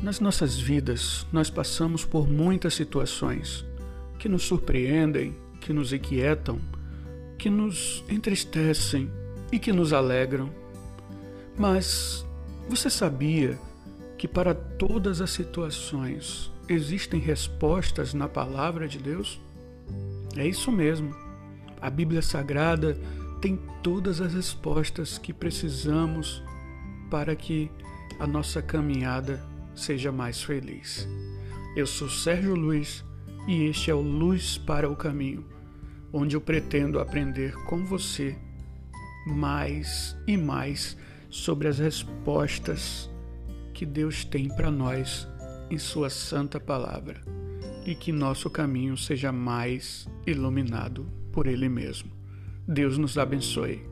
Nas nossas vidas, nós passamos por muitas situações que nos surpreendem, que nos inquietam, que nos entristecem e que nos alegram. Mas você sabia que para todas as situações existem respostas na palavra de Deus? É isso mesmo. A Bíblia Sagrada tem todas as respostas que precisamos para que a nossa caminhada seja mais feliz. Eu sou Sérgio Luiz e este é o Luz para o Caminho, onde eu pretendo aprender com você mais e mais sobre as respostas que Deus tem para nós em Sua Santa Palavra e que nosso caminho seja mais iluminado por Ele mesmo. Deus nos abençoe.